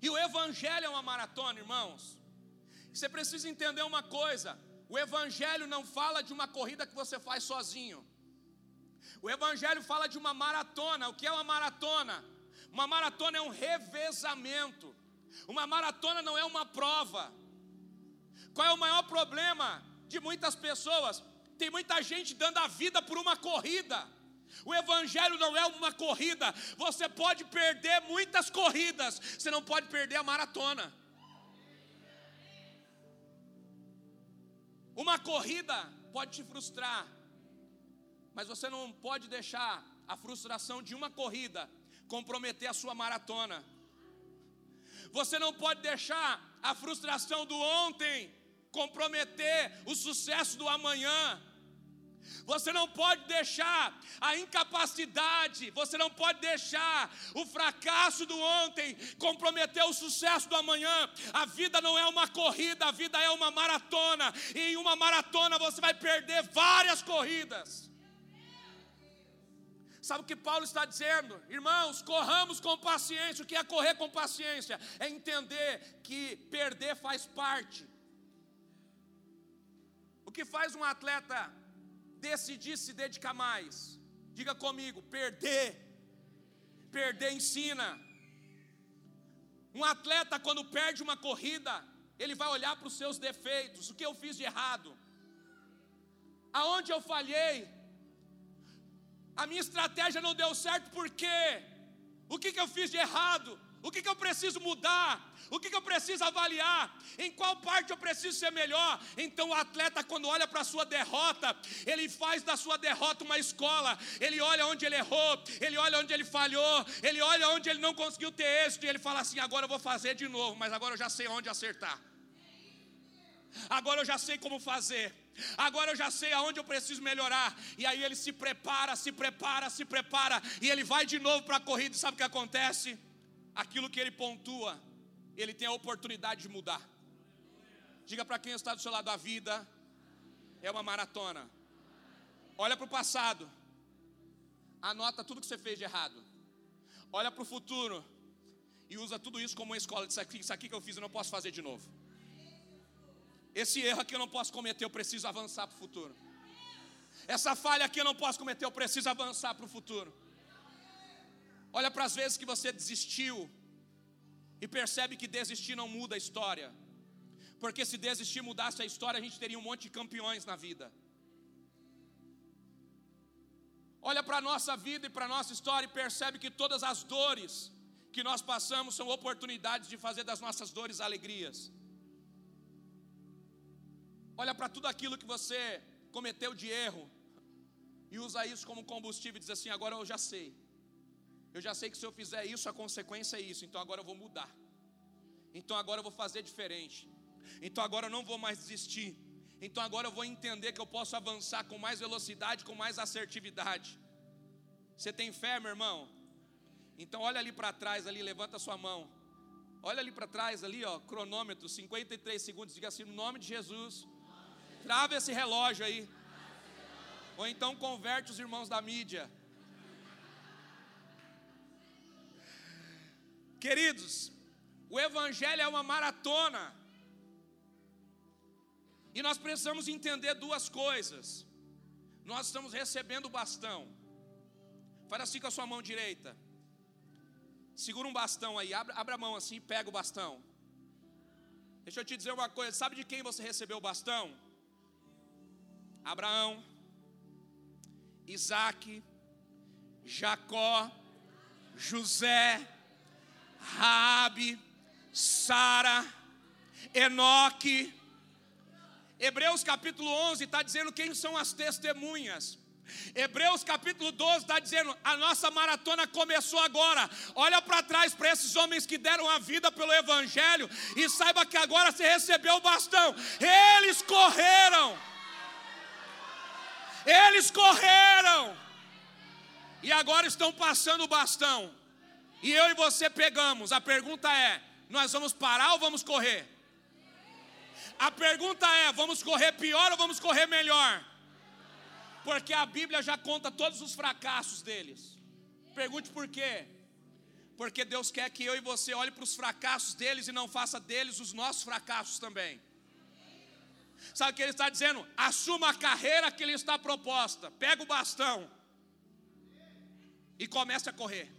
E o Evangelho é uma maratona, irmãos. Você precisa entender uma coisa: o Evangelho não fala de uma corrida que você faz sozinho. O Evangelho fala de uma maratona. O que é uma maratona? Uma maratona é um revezamento. Uma maratona não é uma prova. Qual é o maior problema de muitas pessoas? Tem muita gente dando a vida por uma corrida. O Evangelho não é uma corrida. Você pode perder muitas corridas, você não pode perder a maratona. Uma corrida pode te frustrar, mas você não pode deixar a frustração de uma corrida comprometer a sua maratona. Você não pode deixar a frustração do ontem comprometer o sucesso do amanhã. Você não pode deixar a incapacidade, você não pode deixar o fracasso do ontem comprometer o sucesso do amanhã. A vida não é uma corrida, a vida é uma maratona. E em uma maratona você vai perder várias corridas. Sabe o que Paulo está dizendo? Irmãos, corramos com paciência. O que é correr com paciência? É entender que perder faz parte. O que faz um atleta decidir se dedicar mais? Diga comigo: perder. Perder ensina. Um atleta, quando perde uma corrida, ele vai olhar para os seus defeitos: o que eu fiz de errado? Aonde eu falhei? A minha estratégia não deu certo, por quê? O que, que eu fiz de errado? O que, que eu preciso mudar? O que, que eu preciso avaliar? Em qual parte eu preciso ser melhor? Então o atleta, quando olha para a sua derrota, ele faz da sua derrota uma escola. Ele olha onde ele errou, ele olha onde ele falhou, ele olha onde ele não conseguiu ter êxito, e ele fala assim: agora eu vou fazer de novo, mas agora eu já sei onde acertar. Agora eu já sei como fazer. Agora eu já sei aonde eu preciso melhorar. E aí ele se prepara, se prepara, se prepara. E ele vai de novo para a corrida. E sabe o que acontece? Aquilo que ele pontua, ele tem a oportunidade de mudar. Diga para quem está do seu lado: a vida é uma maratona. Olha para o passado. Anota tudo que você fez de errado. Olha para o futuro. E usa tudo isso como uma escola. Isso aqui, isso aqui que eu fiz eu não posso fazer de novo. Esse erro aqui eu não posso cometer, eu preciso avançar para o futuro. Essa falha aqui eu não posso cometer, eu preciso avançar para o futuro. Olha para as vezes que você desistiu e percebe que desistir não muda a história. Porque se desistir mudasse a história, a gente teria um monte de campeões na vida. Olha para a nossa vida e para a nossa história e percebe que todas as dores que nós passamos são oportunidades de fazer das nossas dores alegrias. Olha para tudo aquilo que você cometeu de erro. e usa isso como combustível e diz assim: agora eu já sei. Eu já sei que se eu fizer isso, a consequência é isso, então agora eu vou mudar. Então agora eu vou fazer diferente. Então agora eu não vou mais desistir. Então agora eu vou entender que eu posso avançar com mais velocidade, com mais assertividade. Você tem fé, meu irmão? Então olha ali para trás, ali, levanta sua mão. Olha ali para trás, ali, ó, cronômetro, 53 segundos. Diga assim, no nome de Jesus. Trava esse relógio aí. Ou então converte os irmãos da mídia. Queridos, o Evangelho é uma maratona. E nós precisamos entender duas coisas. Nós estamos recebendo o bastão. Faz assim com a sua mão direita. Segura um bastão aí, abre, abre a mão assim, pega o bastão. Deixa eu te dizer uma coisa: sabe de quem você recebeu o bastão? Abraão, Isaac, Jacó, José, Raabe, Sara, Enoque. Hebreus capítulo 11 está dizendo quem são as testemunhas. Hebreus capítulo 12 está dizendo: a nossa maratona começou agora. Olha para trás para esses homens que deram a vida pelo Evangelho e saiba que agora você recebeu o bastão. Eles correram, eles correram, e agora estão passando o bastão. E eu e você pegamos. A pergunta é: nós vamos parar ou vamos correr? A pergunta é: vamos correr pior ou vamos correr melhor? Porque a Bíblia já conta todos os fracassos deles. Pergunte por quê? Porque Deus quer que eu e você olhe para os fracassos deles e não faça deles os nossos fracassos também. Sabe o que ele está dizendo? Assuma a carreira que lhe está proposta. Pega o bastão e comece a correr.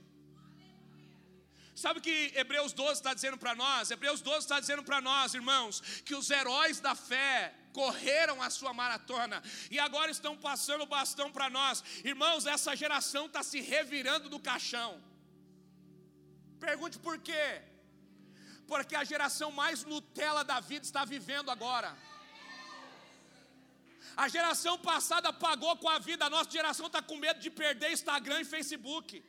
Sabe o que Hebreus 12 está dizendo para nós? Hebreus 12 está dizendo para nós, irmãos, que os heróis da fé correram a sua maratona e agora estão passando o bastão para nós. Irmãos, essa geração está se revirando do caixão. Pergunte por quê? Porque a geração mais Nutella da vida está vivendo agora. A geração passada pagou com a vida, a nossa geração está com medo de perder Instagram e Facebook.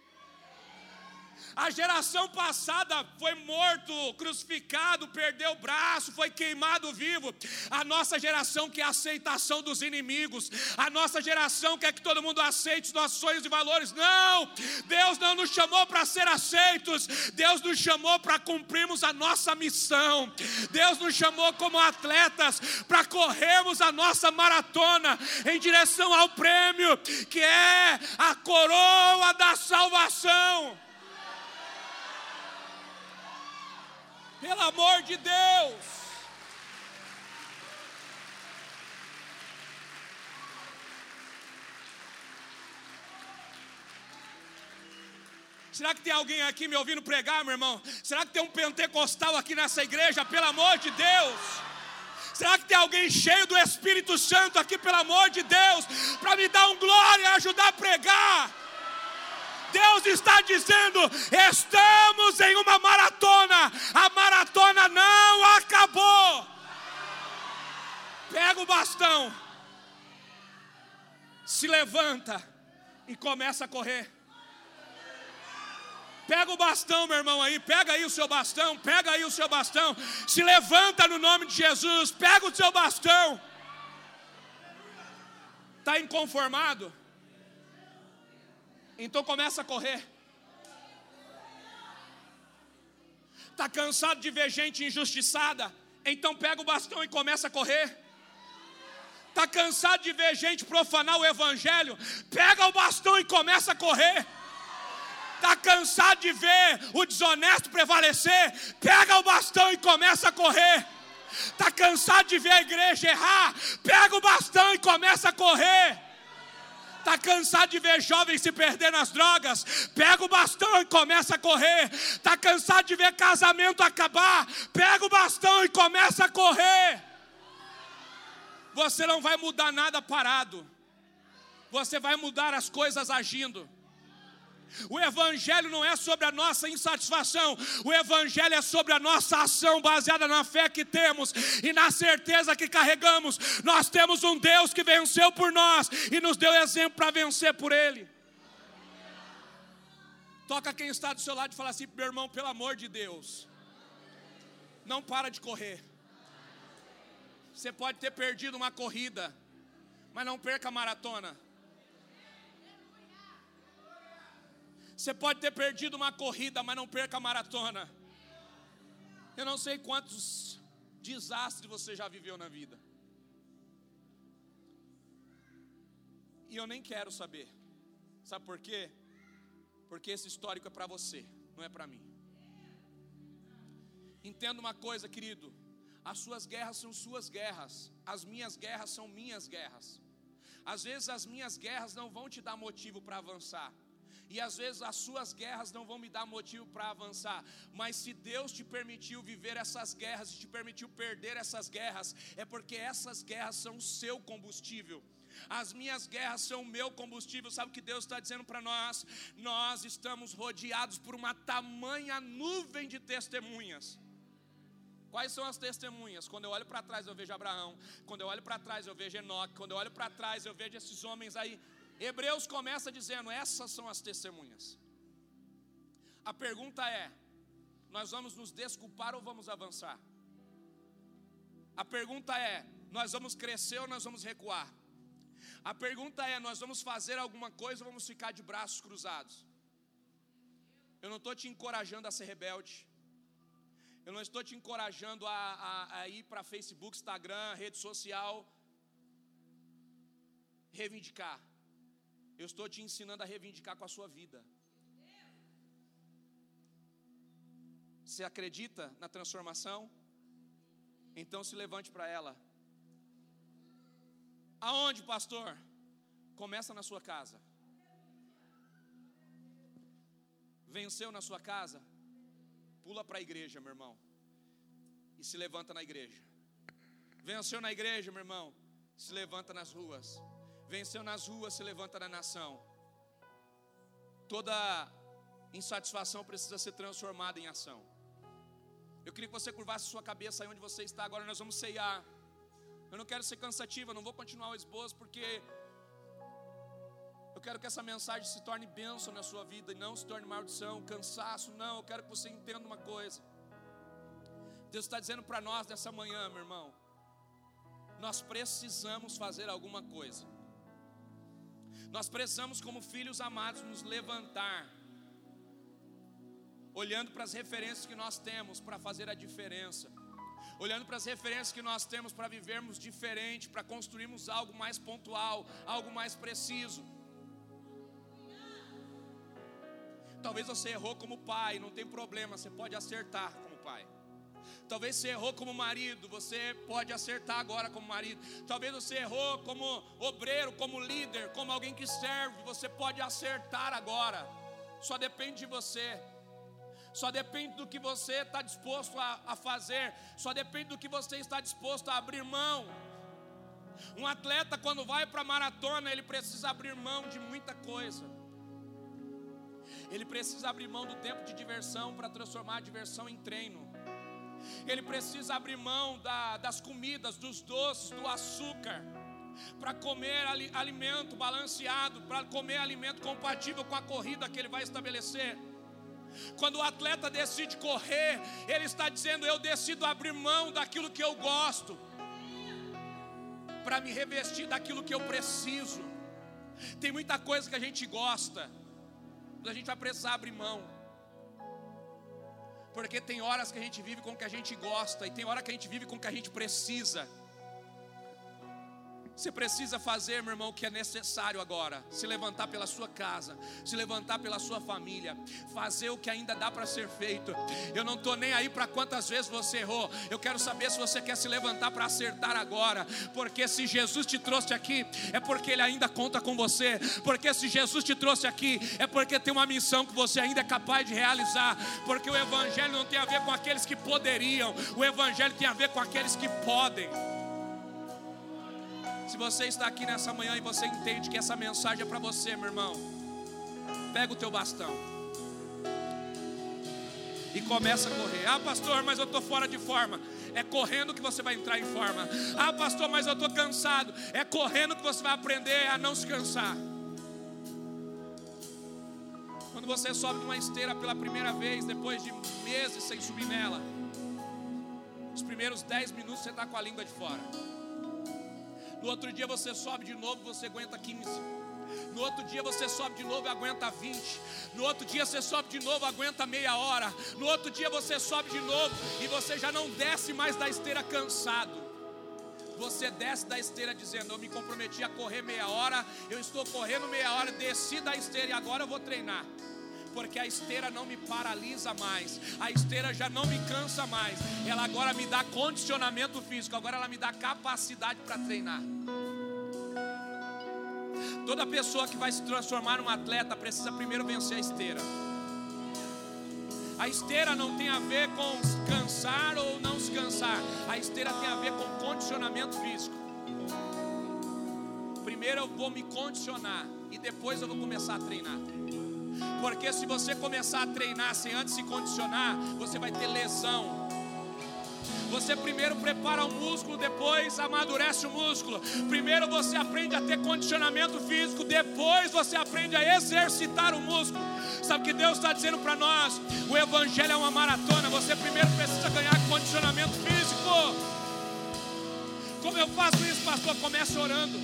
A geração passada foi morto, crucificado, perdeu o braço, foi queimado vivo. A nossa geração quer a aceitação dos inimigos. A nossa geração quer que todo mundo aceite os nossos sonhos e valores. Não! Deus não nos chamou para ser aceitos. Deus nos chamou para cumprirmos a nossa missão. Deus nos chamou como atletas para corrermos a nossa maratona em direção ao prêmio que é a coroa da salvação. Pelo amor de Deus. Será que tem alguém aqui me ouvindo pregar, meu irmão? Será que tem um pentecostal aqui nessa igreja? Pelo amor de Deus. Será que tem alguém cheio do Espírito Santo aqui, pelo amor de Deus, para me dar um glória e ajudar a pregar? Deus está dizendo: estamos em uma maratona, a maratona não acabou. Pega o bastão, se levanta e começa a correr. Pega o bastão, meu irmão aí, pega aí o seu bastão, pega aí o seu bastão, se levanta no nome de Jesus, pega o seu bastão. Está inconformado? Então começa a correr. Está cansado de ver gente injustiçada? Então pega o bastão e começa a correr. Está cansado de ver gente profanar o Evangelho? Pega o bastão e começa a correr. Está cansado de ver o desonesto prevalecer? Pega o bastão e começa a correr. Está cansado de ver a igreja errar? Pega o bastão e começa a correr está cansado de ver jovens se perder nas drogas, pega o bastão e começa a correr. Está cansado de ver casamento acabar, pega o bastão e começa a correr. Você não vai mudar nada parado, você vai mudar as coisas agindo. O Evangelho não é sobre a nossa insatisfação, o Evangelho é sobre a nossa ação baseada na fé que temos e na certeza que carregamos. Nós temos um Deus que venceu por nós e nos deu exemplo para vencer por Ele. Toca quem está do seu lado e fala assim: meu irmão, pelo amor de Deus, não para de correr. Você pode ter perdido uma corrida, mas não perca a maratona. Você pode ter perdido uma corrida, mas não perca a maratona. Eu não sei quantos desastres você já viveu na vida. E eu nem quero saber. Sabe por quê? Porque esse histórico é para você, não é para mim. Entenda uma coisa, querido. As suas guerras são suas guerras. As minhas guerras são minhas guerras. Às vezes as minhas guerras não vão te dar motivo para avançar. E às vezes as suas guerras não vão me dar motivo para avançar. Mas se Deus te permitiu viver essas guerras, te permitiu perder essas guerras, é porque essas guerras são o seu combustível. As minhas guerras são o meu combustível. Sabe o que Deus está dizendo para nós? Nós estamos rodeados por uma tamanha nuvem de testemunhas. Quais são as testemunhas? Quando eu olho para trás, eu vejo Abraão. Quando eu olho para trás, eu vejo Enoque. Quando eu olho para trás, eu vejo esses homens aí Hebreus começa dizendo: essas são as testemunhas. A pergunta é: nós vamos nos desculpar ou vamos avançar? A pergunta é: nós vamos crescer ou nós vamos recuar? A pergunta é: nós vamos fazer alguma coisa ou vamos ficar de braços cruzados? Eu não estou te encorajando a ser rebelde. Eu não estou te encorajando a, a, a ir para Facebook, Instagram, rede social, reivindicar. Eu estou te ensinando a reivindicar com a sua vida. Você acredita na transformação? Então se levante para ela. Aonde, pastor? Começa na sua casa. Venceu na sua casa? Pula para a igreja, meu irmão. E se levanta na igreja. Venceu na igreja, meu irmão? Se levanta nas ruas. Venceu nas ruas, se levanta na nação. Toda insatisfação precisa ser transformada em ação. Eu queria que você curvasse sua cabeça aí onde você está agora. Nós vamos ceiar. Eu não quero ser cansativo, eu não vou continuar o esboço porque eu quero que essa mensagem se torne bênção na sua vida e não se torne maldição, cansaço. Não, eu quero que você entenda uma coisa. Deus está dizendo para nós nessa manhã, meu irmão. Nós precisamos fazer alguma coisa. Nós precisamos, como filhos amados, nos levantar, olhando para as referências que nós temos para fazer a diferença, olhando para as referências que nós temos para vivermos diferente, para construirmos algo mais pontual, algo mais preciso. Talvez você errou como pai, não tem problema, você pode acertar como pai. Talvez você errou como marido, você pode acertar agora como marido. Talvez você errou como obreiro, como líder, como alguém que serve, você pode acertar agora. Só depende de você. Só depende do que você está disposto a, a fazer. Só depende do que você está disposto a abrir mão. Um atleta, quando vai para a maratona, ele precisa abrir mão de muita coisa. Ele precisa abrir mão do tempo de diversão para transformar a diversão em treino ele precisa abrir mão da, das comidas, dos doces, do açúcar, para comer alimento balanceado, para comer alimento compatível com a corrida que ele vai estabelecer. Quando o atleta decide correr, ele está dizendo: Eu decido abrir mão daquilo que eu gosto, para me revestir daquilo que eu preciso. Tem muita coisa que a gente gosta, mas a gente vai precisar abrir mão. Porque tem horas que a gente vive com o que a gente gosta e tem hora que a gente vive com o que a gente precisa. Você precisa fazer, meu irmão, o que é necessário agora. Se levantar pela sua casa, se levantar pela sua família, fazer o que ainda dá para ser feito. Eu não estou nem aí para quantas vezes você errou. Eu quero saber se você quer se levantar para acertar agora. Porque se Jesus te trouxe aqui, é porque Ele ainda conta com você. Porque se Jesus te trouxe aqui, é porque tem uma missão que você ainda é capaz de realizar. Porque o Evangelho não tem a ver com aqueles que poderiam, o Evangelho tem a ver com aqueles que podem. Se você está aqui nessa manhã e você entende que essa mensagem é para você, meu irmão, Pega o teu bastão. E começa a correr. Ah, pastor, mas eu estou fora de forma. É correndo que você vai entrar em forma. Ah, pastor, mas eu estou cansado. É correndo que você vai aprender a não se cansar. Quando você sobe numa esteira pela primeira vez, depois de meses sem subir nela, os primeiros 10 minutos você está com a língua de fora. No outro dia você sobe de novo, você aguenta 15. No outro dia você sobe de novo e aguenta 20. No outro dia você sobe de novo, aguenta meia hora. No outro dia você sobe de novo e você já não desce mais da esteira cansado. Você desce da esteira dizendo: Eu me comprometi a correr meia hora, eu estou correndo meia hora, desci da esteira e agora eu vou treinar porque a esteira não me paralisa mais, a esteira já não me cansa mais, ela agora me dá condicionamento físico, agora ela me dá capacidade para treinar. Toda pessoa que vai se transformar num atleta precisa primeiro vencer a esteira. A esteira não tem a ver com cansar ou não se cansar, a esteira tem a ver com condicionamento físico. Primeiro eu vou me condicionar e depois eu vou começar a treinar. Porque se você começar a treinar sem antes se condicionar, você vai ter lesão. Você primeiro prepara o músculo, depois amadurece o músculo. Primeiro você aprende a ter condicionamento físico, depois você aprende a exercitar o músculo. Sabe o que Deus está dizendo para nós? O Evangelho é uma maratona. Você primeiro precisa ganhar condicionamento físico. Como eu faço isso, pastor? Comece orando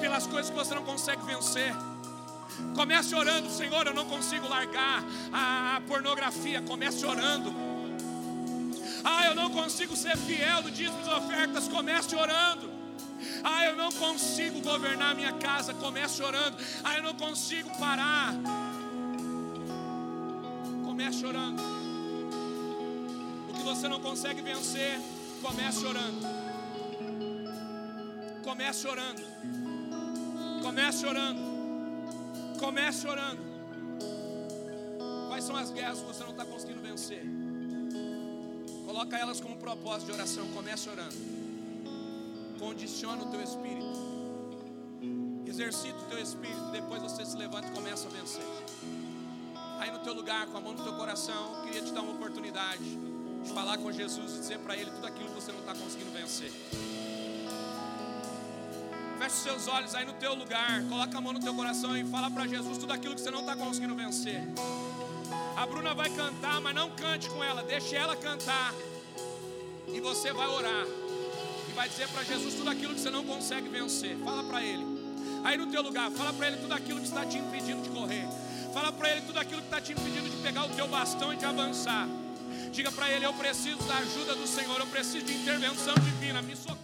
pelas coisas que você não consegue vencer. Comece orando, Senhor, eu não consigo largar a, pornografia. Comece orando. Ah, eu não consigo ser fiel no dízimo e ofertas. Comece orando. Ah, eu não consigo governar minha casa. Comece orando. Ah, eu não consigo parar. Comece orando. O que você não consegue vencer, comece orando. Comece orando. Comece orando. Comece orando. Quais são as guerras que você não está conseguindo vencer? Coloca elas como propósito de oração. Comece orando. Condiciona o teu espírito. Exercita o teu espírito. Depois você se levanta e começa a vencer. Aí no teu lugar, com a mão no teu coração, queria te dar uma oportunidade de falar com Jesus e dizer para Ele tudo aquilo que você não está conseguindo vencer. Feche seus olhos aí no teu lugar. Coloca a mão no teu coração e fala para Jesus tudo aquilo que você não está conseguindo vencer. A Bruna vai cantar, mas não cante com ela. Deixe ela cantar. E você vai orar. E vai dizer para Jesus tudo aquilo que você não consegue vencer. Fala para Ele. Aí no teu lugar, fala para Ele tudo aquilo que está te impedindo de correr. Fala para Ele tudo aquilo que está te impedindo de pegar o teu bastão e de avançar. Diga para Ele: Eu preciso da ajuda do Senhor. Eu preciso de intervenção divina. Me socorre.